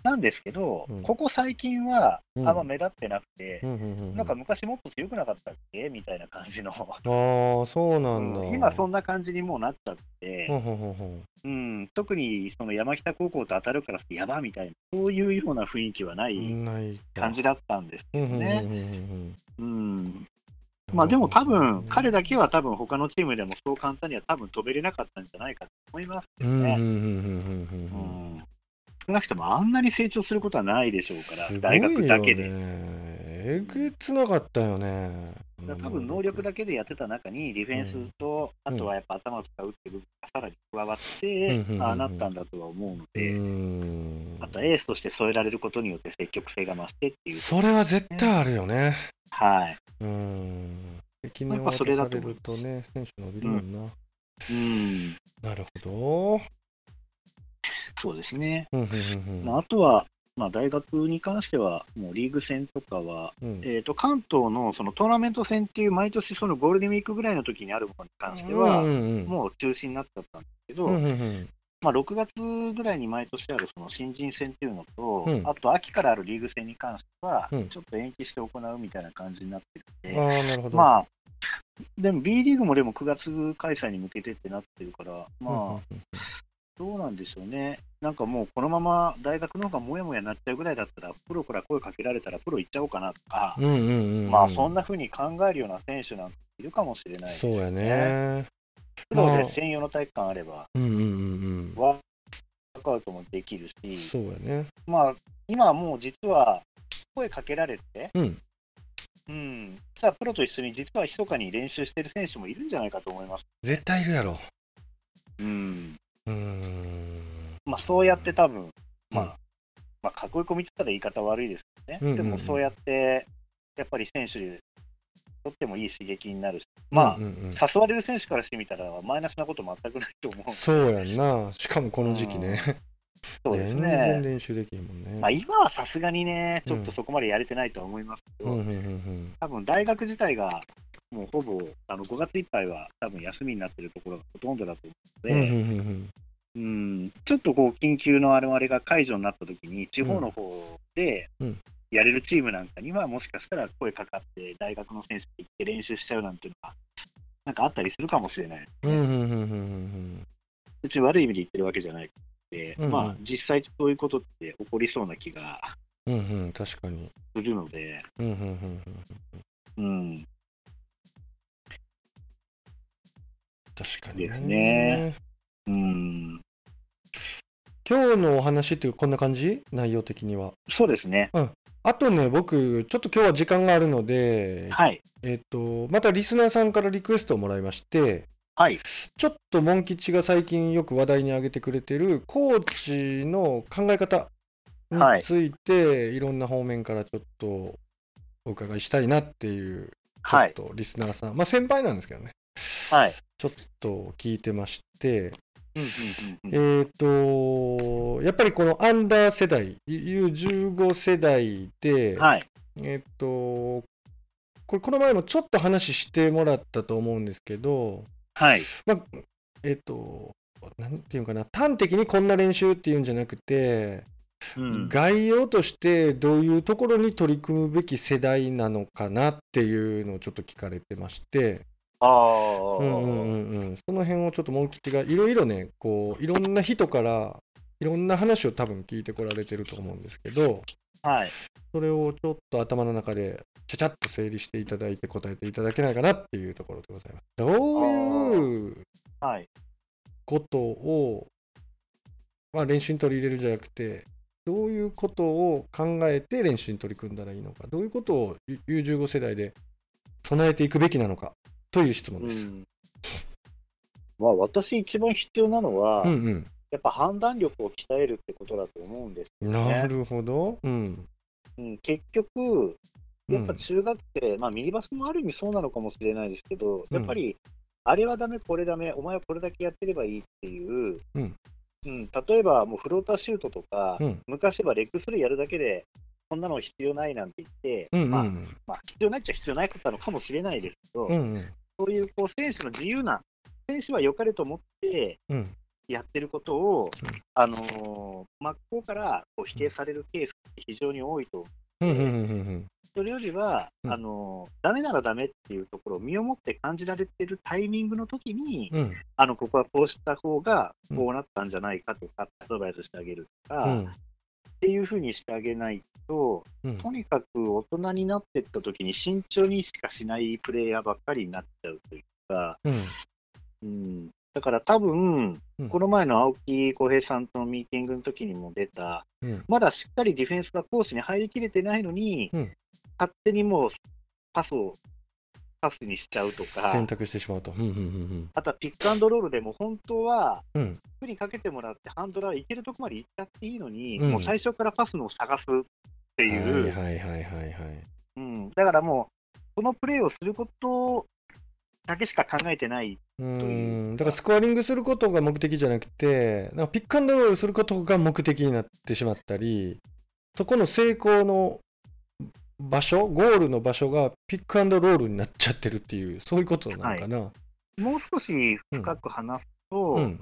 なんですけど、うん。ここ最近はうん。あんま目立ってなくて、うんうんうん。なんか昔もっと強くなかったっけ？みたいな感じの、ああ、そうなんだ。今そんな感じにもうなっちゃって、うん、特にその山北高校と当たるからやばみたいな、そういうような雰囲気はない感じだったんですうんうんうんね。うん。うん。まあでも多分、彼だだけは多分他のチームでもそう簡単には多分飛べれなかったんじゃないかと思いますけどね。少なくともあんなに成長することはないでしょうから、大学だけよで。ねえげつなかったよね。多分能力だけでやってた中に、ディフェンスと、うんあとはやっぱ頭を使うっていう部分がさらに加わっうんてああなったんだとは思うのうで、んあとエースとして添えられることによって積極性が増してっていう。それは絶対あるよね。はい。うん。責任をやっぱそれ渡されるとね、選手伸びるもんな。うん。なるほど。そうですね。まあ、あとは、まあ、大学に関しては、もうリーグ戦とかは、うん。えー、と関東のそのトーナメント戦っていう毎年そのゴールデンウィークぐらいの時にあるものに関しては、もう中止になっちゃったんですけど、まあ、6月ぐらいに毎年あるその新人戦っていうのと、うんあと秋からあるリーグ戦に関しては、うんちょっと延期して行うみたいな感じになってるんで、なるほど。まあ、でも B リーグもでも9月開催に向けてってなってるから、まあ、どうなんでしょうね。なんかもうこのまま大学の方がもやもやになっちゃうぐらいだったら、プロから声かけられたらプロ行っちゃおうかなとか、うんうんうんうん。まあそんな風に考えるような選手なんているかもしれないですそうやね。プロまあで専用の体育館あれば、うんうんうんワークアウトもできるうん。し、そうやね。まあ今はもう実は声かけられて、うん。うん、さあプロと一緒に実は密かに練習してる選手もいるんじゃないかと思います。絶対いるやろ。うん。まあそうやって多分、まあ、うん。まあ囲い込みって言ったら言い方悪いですけどね、うんうんうん。でもそうやってやっぱり選手にとってもいい刺激になるし、まあ、うんうん。うん誘われる選手からしてみたらマイナスなこと全くないと思う。そうやんな。しかもこの時期ね。そうです全然ね。練習できへんもんね。まあ、今はさすがにね、ちょっとそこまでやれてないとは思いますけど、うんうんうん多分大学自体がもうほぼあの5月いっぱいは多分休みになってるところがほとんどだと思うので、うんうんうんうん。ちょっとこう緊急のあれあれが解除になった時に、地方の方でうん。やれるチームなんかには、もしかしたら声かかって、大学の選手行って練習しちゃうなんていうのが、なんかあったりするかもしれない。うんうんうんうんうん。別に悪い意味で言ってるわけじゃないで、うんうんまあ実際そういうことって起こりそうな気がうんうん確かに。するので、うんうんうんうんうん、確かにですね。うん、今日のお話っていうこんな感じ？内容的には。そうですね。あとね、僕、ちょっと今日は時間があるので、はい。えっと、またリスナーさんからリクエストをもらいまして、はい。ちょっとモン吉が最近よく話題に上げてくれてるコーチの考え方について、い、ろんな方面からちょっとお伺いしたいなっていう、ちょはい。っとリスナーさん、まあ先輩なんですけどね、はい。ちょっと聞いてまして、うんうんうんうんえっ、と、やっぱりこのアンダー世代、U15 世代で、はい。えっ、と、これ、この前もちょっと話してもらったと思うんですけど、はい。まあ、えっ、と、なんていうかな、端的にこんな練習っていうんじゃなくて、うん概要としてどういうところに取り組むべき世代なのかなっていうのをちょっと聞かれてまして、ああ、うんうんうんうん、その辺をちょっとモン吉がいろいろね、こういろんな人からいろんな話を多分聞いてこられてると思うんですけど、はい。それをちょっと頭の中でちゃちゃっと整理していただいて答えていただけないかなっていうところでございます。どういうはい。ことを、まあ、練習に取り入れるんじゃなくて、どういうことを考えて練習に取り組んだらいいのか、どういうことを U15 世代で備えていくべきなのかという質問です。うんまあ、私一番必要なのは、うんうんやっぱ判断力を鍛えるってことだと思うんですよね。なるほど。うん。うん、結局、やっぱ中学生、まあミニバスもある意味そうなのかもしれないですけど、やっぱり、あれはダメ、これダメ、お前はこれだけやってればいいっていう、うん。うん例えばもうフローターシュートとか、うん。昔はレッグスルーやるだけで、こんなの必要ないなんて言って、うんうんまあまあ、必要ないっちゃ必要ないことなのかもしれないですけど、うんうん。そういうこう選手の自由な、選手は良かれと思ってうん。やってることを、あのー真っ向からこう否定されるケースって非常に多いとうんうんうんうんそれよりは、うん。あのダメならダメっていうところを身をもって感じられてるタイミングの時に、うん。あのここはこうした方がうん。こうなったんじゃないかとか、アドバイスしてあげるとか、っうん。ていうふうにしてあげないと、うん。とにかく大人になっていった時に慎重にしかしないプレイヤーばっかりになっちゃうというか、うん。うん、だから多分、うんこの前の青木浩平さんとのミーティングの時にも出た、うんまだしっかりディフェンスがコースに入りきれてないのに、うん勝手にもうパスをパスにしちゃうとか選、択してしまうと。うんうんあとはピックアンドロールでも本当は、うんりかけてもらって、ハンドラー行けるとこまで行っちゃっていいのに、うんもう最初からパスのを探すってうん。いう、はいはいはいはいはい。うん、だからもう、そのプレーをすることだけしか考えてない。ういうんだからスコアリングすることが目的じゃなくて、なんかピックアンドロールすることが目的になってしまったり、そこの成功の場所、ゴールの場所がピックアンドロールになっちゃってるっていう、そういうことなのかな。もう少し深く話すと、うん。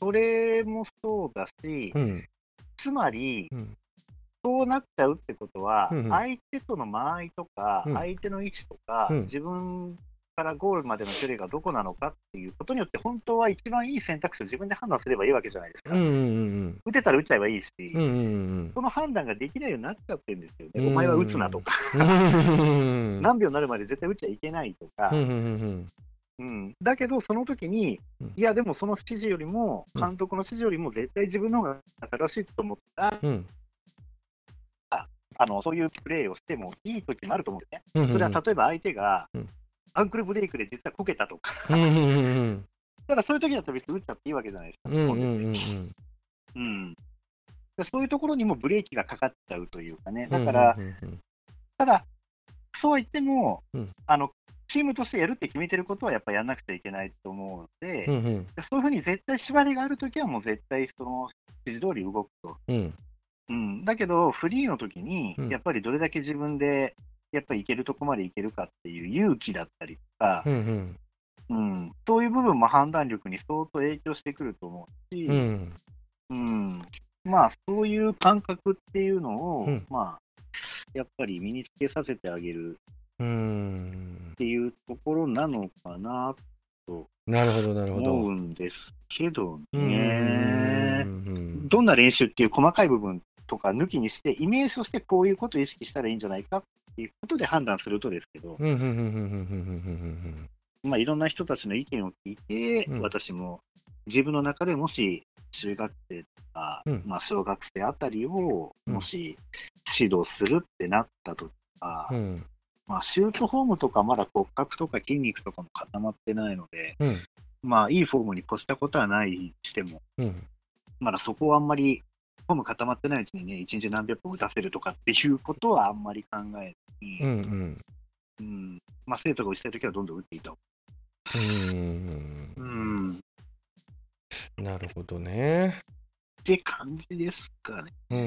それもそうだし、うん。つまり、うん。そうなっちゃうってことは、うんうん。相手との間合いとか、うん。相手の位置とか、うん。自分からゴールまでの距離がどこなのかっていうことによって、本当は一番いい選択肢を自分で判断すればいいわけじゃないですか。うんうんうん打てたら打っちゃえばいいし、うんうんうん。その判断ができないようになっちゃってるんですよね。うんお前は打つなとか、うん何秒になるまで絶対打っちゃいけないとか、うんうんうんうん、だけど、その時にうん、いや、でもその指示よりも、うん。監督の指示よりも絶対自分の方が正しいと思った、うん。あのそういうプレーをしてもいい時もあると思うんですね。うん。それは例えば相手がうんアンクルブレイクで実はこけたとか、うんうんうんだからそういう時だったら別に打っちゃっていいわけじゃないですか。うんそういうところにもブレーキがかかっちゃうというかね、だから、ただ、そうは言っても、うん。あの、チームとしてやるって決めてることはやっぱやらなくちゃいけないと思うので、うんうん。でそういうふうに絶対縛りがあるときは、もう絶対その指示通り動くと。うん。うん、だけど、フリーの時にうん、やっぱりどれだけ自分で、やっぱり行けるとこまで行けるかっていう勇気だったりとかう、んうん、そういう部分も判断力に相当影響してくると思うし、うん。うん、まあ、そういう感覚っていうのを、うん。まあ、やっぱり身につけさせてあげるうん。っていうところなのかななるほどなるほとど。思うんですけどうんね。うん。どんな練習っていう細かい部分とか抜きにして、イメージとしてこういうことを意識したらいいんじゃないかっていうことで判断するとですけど、まあ、いろんな人たちの意見を聞いて、うん。私も自分の中でもし中学生とか、うん。まあ、小学生あたりをうん。もし指導するってなったとか、うんうん。まあ、シュートフォームとかまだ骨格とか筋肉とかも固まってないので、うん。まあ、いいフォームに越したことはないにしても、うん。まだそこはあんまり、フォーム固まってないうちにね、一日何百本打たせるとかっていうことはあんまり考えずに、うんうん。うん。まあ、生徒が打ちたいときはどんどん打っていた方う。んうん、っなるほどね。て感じですかね。うんうん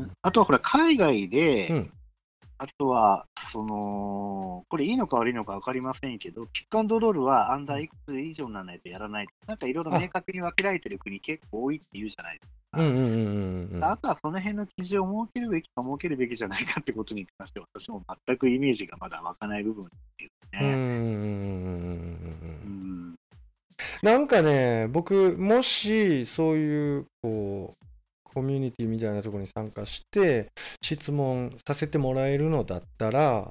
うん。あとはほら、海外で、うんあとは、その、これいいのか悪いのか分かりませんけど、ピックアンドロールはアンダーいくつ以上にならないとやらない。なんかいろいろ明確に分けられてる国結構多いって言うじゃないですうんうんうんうんうんか。あとはその辺の基準を設けるべきか設けるべきじゃないかってことに関しては、私も全くイメージがまだ湧かない部分っていうね。うんなんかね、僕、もしそういうこうコミュニティみたいなところに参加して、質問させてもらえるのだったら、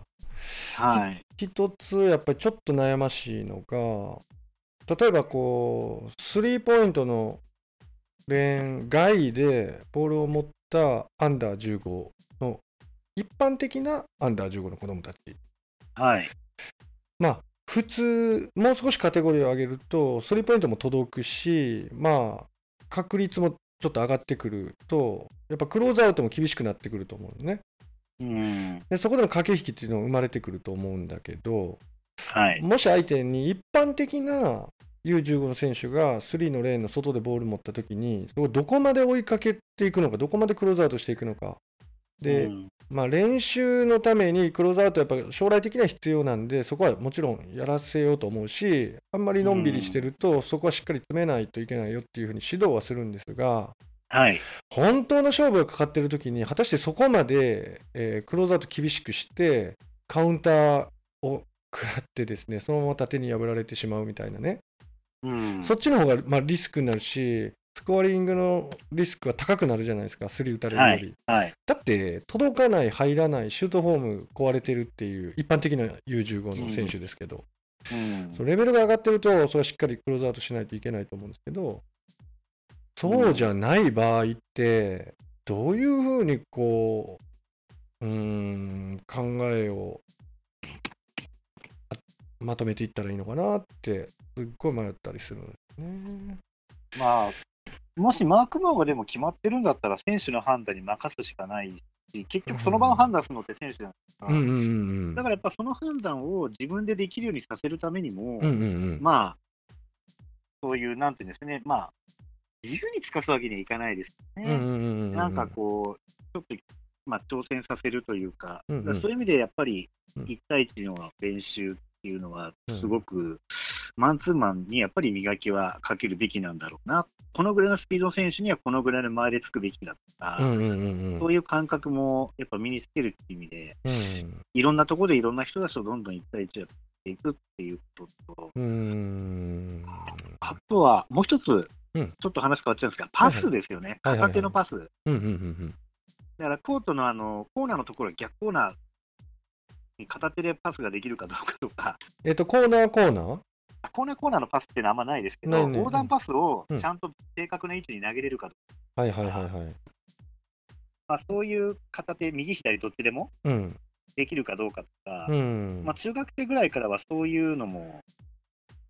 はい。一つやっぱりちょっと悩ましいのが、例えばこう、スリーポイントのレーン外でボールを持ったアンダー15の一般的なアンダー15の子供たち。はい。まあ、普通、もう少しカテゴリーを上げると、スリーポイントも届くし、まあ、確率もちょっと上がってくると、やっぱクローズアウトも厳しくなってくると思うのね。うん。でそこでの駆け引きっていうのが生まれてくると思うんだけど、はい。もし相手に一般的な U15 の選手が3のレーンの外でボール持ったときに、そこをどこまで追いかけていくのか、どこまでクローズアウトしていくのか。で、うんまあ、練習のためにクローズアウトやっぱ将来的には必要なんで、そこはもちろんやらせようと思うし、あんまりのんびりしてると、そこはしっかり詰めないといけないよっていうふうに指導はするんですが、はい。本当の勝負がかかってる時に、果たしてそこまで、えークローズアウト厳しくして、カウンターを食らってですね、そのまま縦に破られてしまうみたいなね、うん。そっちの方がまあリスクになるし、スコアリングのリスクは高くなるじゃないですか、スリー打たれるより。はい。だって、届かない、入らない、シュートフォーム壊れてるっていう、一般的な U15 の選手ですけど、うんそうレベルが上がってると、それはしっかりクローズアウトしないといけないと思うんですけど、そうじゃない場合って、どういうふうにこう、うーん、考えをあまとめていったらいいのかなって、すっごい迷ったりするんですね。まあ、もしマークマンがでも決まってるんだったら、選手の判断に任すしかないし、結局その場を判断するのって選手じゃないですか。だからやっぱその判断を自分でできるようにさせるためにも。まあ、そういう、なんていうんですかね、まあ、自由につかすわけにはいかないですよね。なんかこう、ちょっと、まあ、挑戦させるというか、うんうんそういう意味でやっぱりうん1対1の練習っていうのはうん、すごく、マンツーマンにやっぱり磨きはかけるべきなんだろうな、このぐらいのスピードの選手にはこのぐらいの前でつくべきだとか、うんうんうんうん。そういう感覚もやっぱ身につけるっていう意味で、うん。いろんなところでいろんな人たちとどんどん1対1やっていくっていうことと、うーん。あとはもう一つ、うん。ちょっと話変わっちゃうんですが、パスですよね、はいはいはい片手のパス。うんうんうんだからコートのあのコーナーのところ、逆コーナーに片手でパスができるかどうかとか、えっと、コーナーコーナー？あコーナーコーナーのパスってのはあんまないですけど、横断パスをうんちゃんと正確な位置に投げれるかとか、はいはいはいはい。まあ、そういう片手、右、左どっちでもうん。できるかどうかとか、うん。まあ、中学生ぐらいからはそういうのも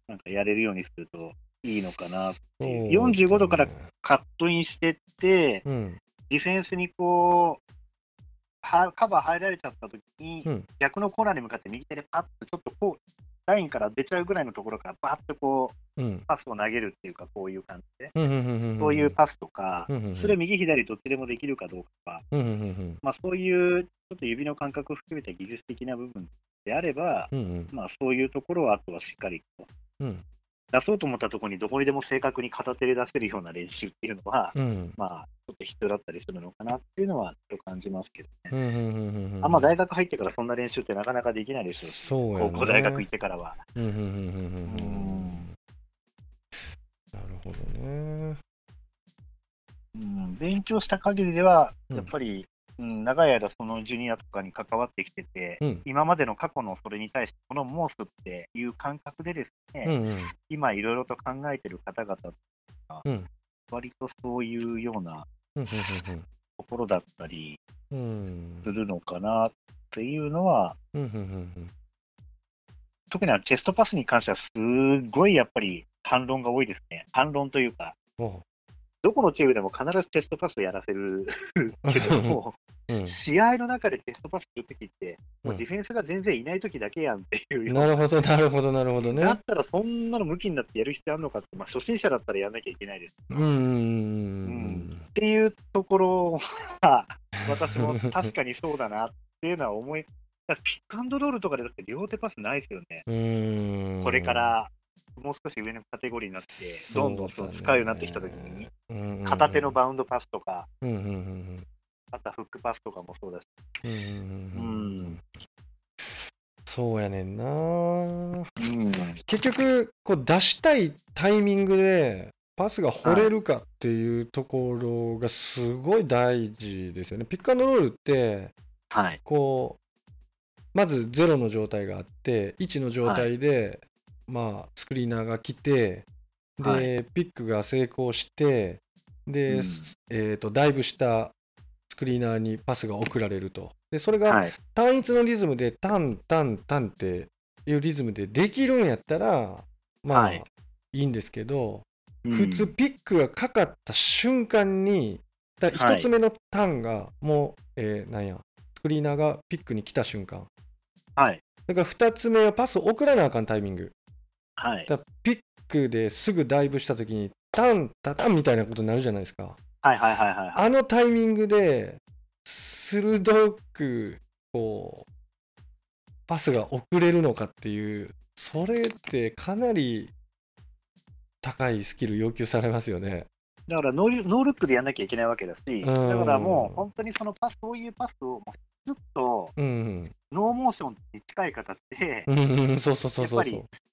なんかやれるようにするといいのかなっていう、45度からカットインしてって、うん。ディフェンスにこう、はカバー入られちゃった時に、うん逆のコーナーに向かって右手でパッとちょっとこう、ラインから出ちゃうぐらいのところからバッとこう、うん。パスを投げるっていうか、こういう感じで。そういうパスとかそれ右左どっちでもできるかどうかまあ、そういうちょっと指の感覚を含めた技術的な部分であれば、まあ、そういうところをあとはしっかりこううん。出そうと思ったところにどこにでも正確に片手で出せるような練習っていうのは、うん。まあ、ちょっと必要だったりするのかなっていうのは、ちょっと感じますけどね。うんうんうんうん。あんま大学入ってからそんな練習ってなかなかできないでしょうし、そうやね高校、大学行ってからは。うん。なるほどね。うん、勉強した限りでは、うんやっぱり、うん、長い間そのジュニアとかに関わってきてて、うん今までの過去のそれに対して、このモースっていう感覚でですね、うんうん。今いろいろと考えてる方々が、うん割とそういうようなうんところだったり。するのかなっていうのは、特にあのチェストパスに関しては、すごいやっぱり反論が多いですね。反論というか、どこのチームでも必ずテストパスをやらせる [LAUGHS] けども、うん。試合の中でテストパスするときって、もううんディフェンスが全然いないときだけやんっていうようなるほど、なるほど、なるほどね。だったらそんなの向きになってやる必要あるのかって、まあ、初心者だったらやんなきゃいけないです。うんっていうところは、私も確かにそうだなっていうのは思い、ピックアンドロールとかでだって両手パスないですよね。これからもう少し上のカテゴリーになって、どんどんそう使うようになってきたときに、に片手のバウンドパスとか、うんうんうんあとはフックパスとかもそうだし、うん、そうやねんな。うん、結局こう出したいタイミングでパスが掘れるかっていうところがすごい大事ですよね。ピックアンドロールってはい、こうまず0の状態があって1の状態で、まあスクリーナーが来てで、はピックが成功してで、うん。えー、とダイブしたスクリーナーにパスが送られると。でそれがはい。単一のリズムでタンタンタンっていうリズムでできるんやったらまあ、はい。い、いんですけど、うん。普通ピックがかかった瞬間に一つ目のターンがもう、えーなんやスクリーナーがピックに来た瞬間。はい。だから2つ目はパスを送らなあかんタイミングはい。だピックですぐダイブした時にタンタタンみたいなことになるじゃないですかはいはいはいはい。あのタイミングで鋭くこうパスが送れるのかっていうそれってかなり高いスキル要求されますよね。だからノーリノールックでやんなきゃいけないわけだし、んだからもう本当にそのパス、そういうパスをずっとうんノーモーションに近い形で、うん、うん、そうそうそうそうそうやっぱり。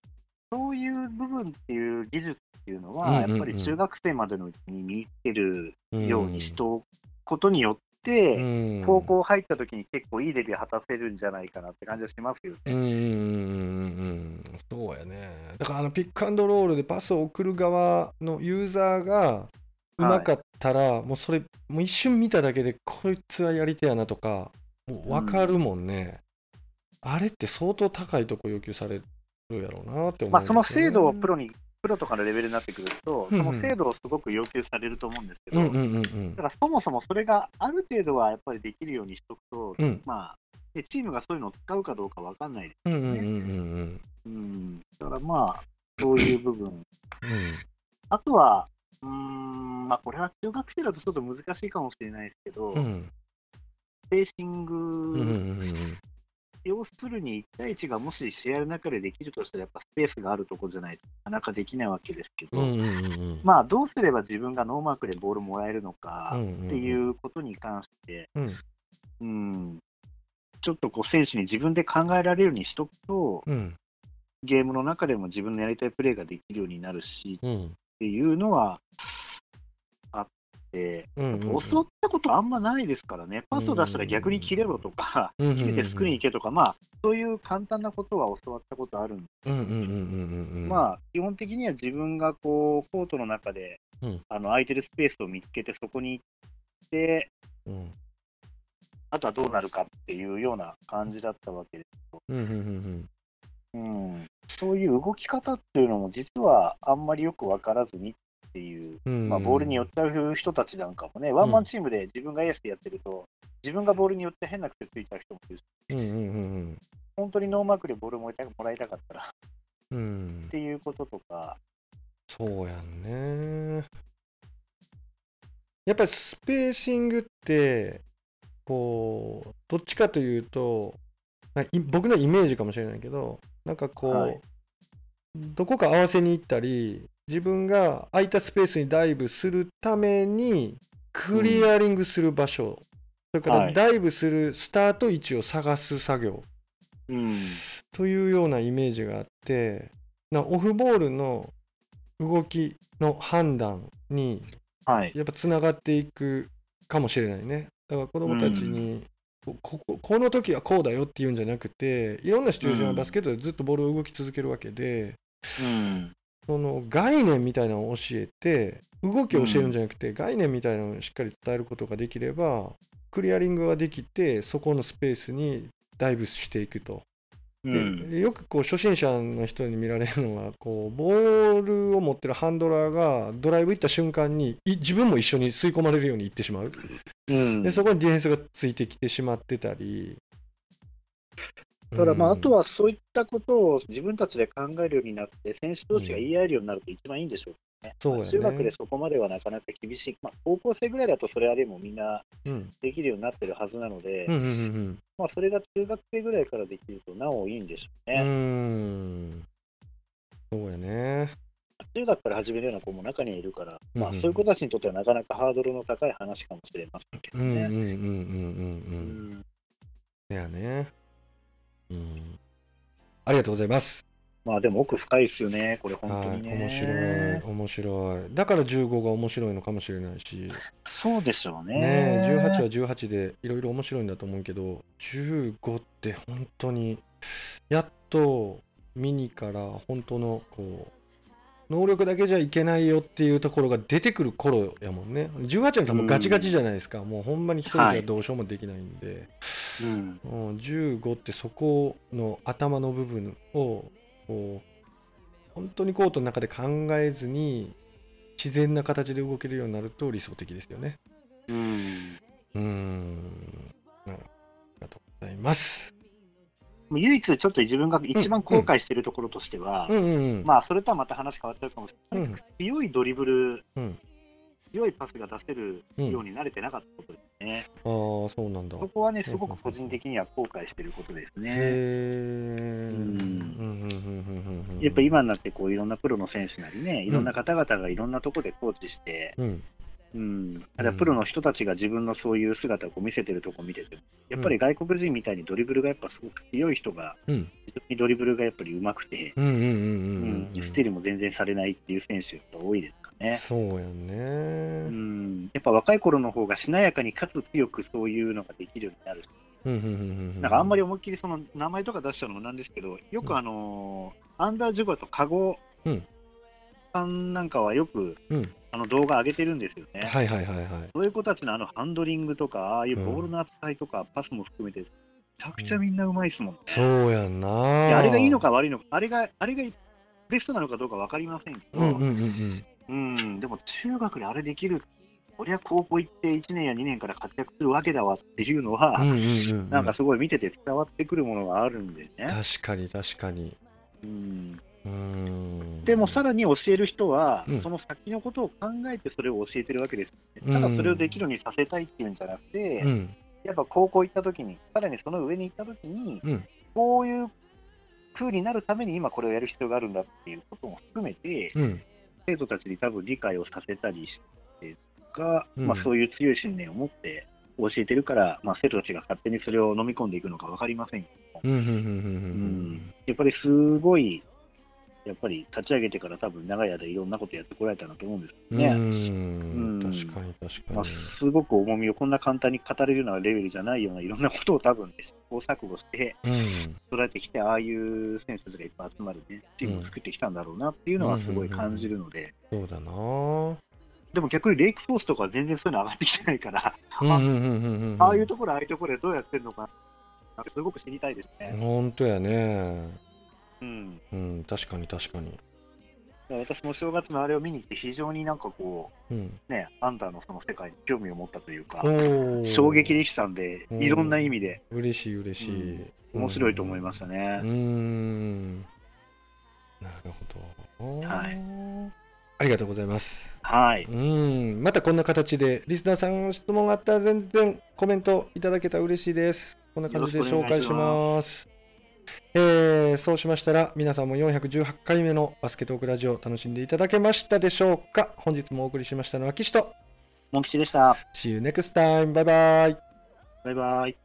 そういう部分っていう技術っていうのは、うんうんうん。やっぱり中学生までのうちに身につけるうんようにしておくことによって、うん。高校入った時に結構いいデビュー果たせるんじゃないかなって感じはしますよね。うんうんうん。うんうんそうやね。だからあのピックアンドロールでパスを送る側のユーザーがうまかったら、もうそれもう一瞬見ただけでこいつはやり手やなとかもう分かるもんね、あれって相当高いとこ要求されるやろうなって思うんですよね。まあ、その精度をプロに、プロとかのレベルになってくると、その精度をすごく要求されると思うんですけど、うんうんうんうん。だからそもそもそれがある程度はやっぱりできるようにしとくと、うん。まあ、でチームがそういうのを使うかどうかわかんないです。うんうんうんうんうん、だからまあ、そういう部分。うん。あとは、うーん、まあ、これは中学生だとちょっと難しいかもしれないですけど、うん。スペーシング、うんうんうん要するに1対1がもし試合の中でできるとしたら、やっぱスペースがあるとこじゃないとなかなかできないわけですけど、うんうんうんうん。まあ、どうすれば自分がノーマークでボールもらえるのかっていうことに関して、うん。うん、ちょっとこう選手に自分で考えられるようにしとくと、うん。ゲームの中でも自分のやりたいプレーができるようになるしっうん。ていうのはて、うんうん教わったことあんまないですからね、パスを出したら逆に切れろとか、うんうんうん決めてスクリーン行けとか、まあ、そういう簡単なことは教わったことあるんで、うんうんうんうんうんうん。まあ、基本的には自分がこうコートの中で、うん。あの空いてるスペースを見つけて、そこに行って、うん。あとはどうなるかっていうような感じだったわけです。うんうんうんうん、そういう動き方っていうのも、実はあんまりよく分からずにっていう、うん。まあ、ボールに寄っちゃう人たちなんかもね、ワンマンチームで自分がエースでやってると、自分がボールに寄って変な癖ついちゃう人もいるし、うんうんうん本当にノーマークでボールをもらいたかったらっうん。うんていうこととか、そうやんね。やっぱりスペーシングってこうどっちかというと僕のイメージかもしれないけどなんかこう、はい。どこか合わせに行ったり自分が空いたスペースにダイブするためにクリアリングする場所、それかはい。らダイブするスタート位置を探す作業、うん、というようなイメージがあってなオフボールの動きの判断にはい、やっぱつながっていくかもしれないね。だから子供たちに、ここここの時はこうだよっていうんじゃなくていろんなシチュエーションバスケットでずっとボールを動き続けるわけで、うん、その概念みたいなのを教えて動きを教えるんじゃなくて、概念みたいなのをしっかり伝えることができればクリアリングができてそこのスペースにダイブしていくと。うん、でよくこう初心者の人に見られるのはこうボールを持ってるハンドラーがドライブ行った瞬間にい自分も一緒に吸い込まれるように行ってしまううん。でそこにディフェンスがついてきてしまってたりだからまあ、うん。あとはそういったことを自分たちで考えるようになって、選手同士が言い合えるようになると一番いいんでしょうね。そうやね。中学でそこまではなかなか厳しい、まあ、高校生ぐらいだとそれはでもみんなうん。できるようになってるはずなので、うんうんうんまあ、それが中学生ぐらいからできるとなおいいんでしょううんうね。ん。そうやね。中学から始めるような子も中にはいるから、まあ、うんうん。そういう子たちにとってはなかなかハードルの高い話かもしれませんけどね。うんうんうんうんうんううんやねうんありがとうございますまあでも奥深いですよね、これ本当はいにね。面白い面白いだから15が面白いのかもしれないしそうでしょうね。ねえ18は18でいろいろ面白いんだと思うけど15って本当にやっとミニから本当のこう能力だけじゃいけないよっていうところが出てくる頃やもんね18年かもうガチガチじゃないですか、もうほんまに一人じゃどうしようもできないんで、うんうん、15ってそこの頭の部分をこう本当にコートの中で考えずに自然な形で動けるようになると理想的ですよね。うんうーん。ありがとうございます。唯一ちょっと自分が一番後悔しているところとしては。まあそれとはまた話変わっちゃうかもしれない、うん強いドリブル、うん強いパスが出せるうんように慣れてなかったことですね。ああ、そうなんだ。そこはね、すごく個人的には後悔していることですね。へえ。うんうんうんうんうんうん。やっぱ今になってこういろんなプロの選手なりね、いろんな方々がいろんなところでコーチして、うん。うん、あるいはプロの人たちが自分のそういう姿を見せてるとこ見てても、やっぱり外国人みたいにドリブルがやっぱすごく強い人が、うん。非常にドリブルがやっぱり上手くて、うんうんうんううんん。スティールも全然されないっていう選手が多いですかね。そうやうね。ん、やっぱ若い頃の方がしなやかにかつ強くそういうのができるようになるし、うんうんうんうん。なんかあんまり思いっきりその名前とか出しちゃうのもなんですけど、よくあのーアンダージョガとカゴうんさんなんかはよくうん。あの動画上げてるんですよね。はいはいはいはい。そういう子たちのあのハンドリングとか、ああいうボールの扱いとか、パスも含めて、めちゃくちゃみんなうまいですもんね。そうやんな。あれがいいのか悪いのか、あれがあれがベストなのかどうか分かりませんけど、うんうんうんうん。うんでも中学であれできる、こりゃ高校行って1年や2年から活躍するわけだわっていうのは、うんうんうんうん。なんかすごい見てて伝わってくるものがあるんでね。確かに確かに。うん。でもさらに教える人は、うん。その先のことを考えてそれを教えてるわけです、うん。ただそれをできるようにさせたいっていうんじゃなくて、うん。やっぱ高校行った時に、さらにその上に行った時に、うん。こういう風になるために今これをやる必要があるんだっていうことも含めて、うん。生徒たちに多分理解をさせたりしてか、うん。まあ、そういう強い信念を持って教えてるから、まあ、生徒たちが勝手にそれを飲み込んでいくのか分かりませんけど。やっぱりすごい、やっぱり立ち上げてから多分長い間いろんなことやってこられたなと思うんですけどね。うんうん確かに確まあ、かに。すごく重みをこんな簡単に語れるようなレベルじゃないようないろんなことを多分ね、試行錯誤してうん。捉えてきて、ああいう選手たちがいっぱい集まるね、チームを作ってきたんだろうなっていうのはすごい感じるので、そうだな。うんでも逆にレイクフォースとかは全然そういうの上がってきてないから、うんうんうんうん。ああいうところ、ああいうところでどうやってるのかすごく知りたいですね。本当やね。うん、うん、確かに確かに。私も正月のあれを見に行って、非常になんかこうん。う、ね、アンダーのその世界に興味を持ったというか衝撃でしたんで、うんいろんな意味で嬉しい嬉しい。面白いと思いましたうね。ーん。なるほど。はい。ありがとうございます。はい。うん。またこんな形で、リスナーさん質問があったら全然コメントいただけたら嬉しいです。こんな感じで紹介します。えーそうしましたら、皆さんも418回目のバスケットークラジオ楽しんでいただけましたでしょうか本日もお送りしましたのは岸と。モン吉でした。See you next time. バイバイ。バイバイ。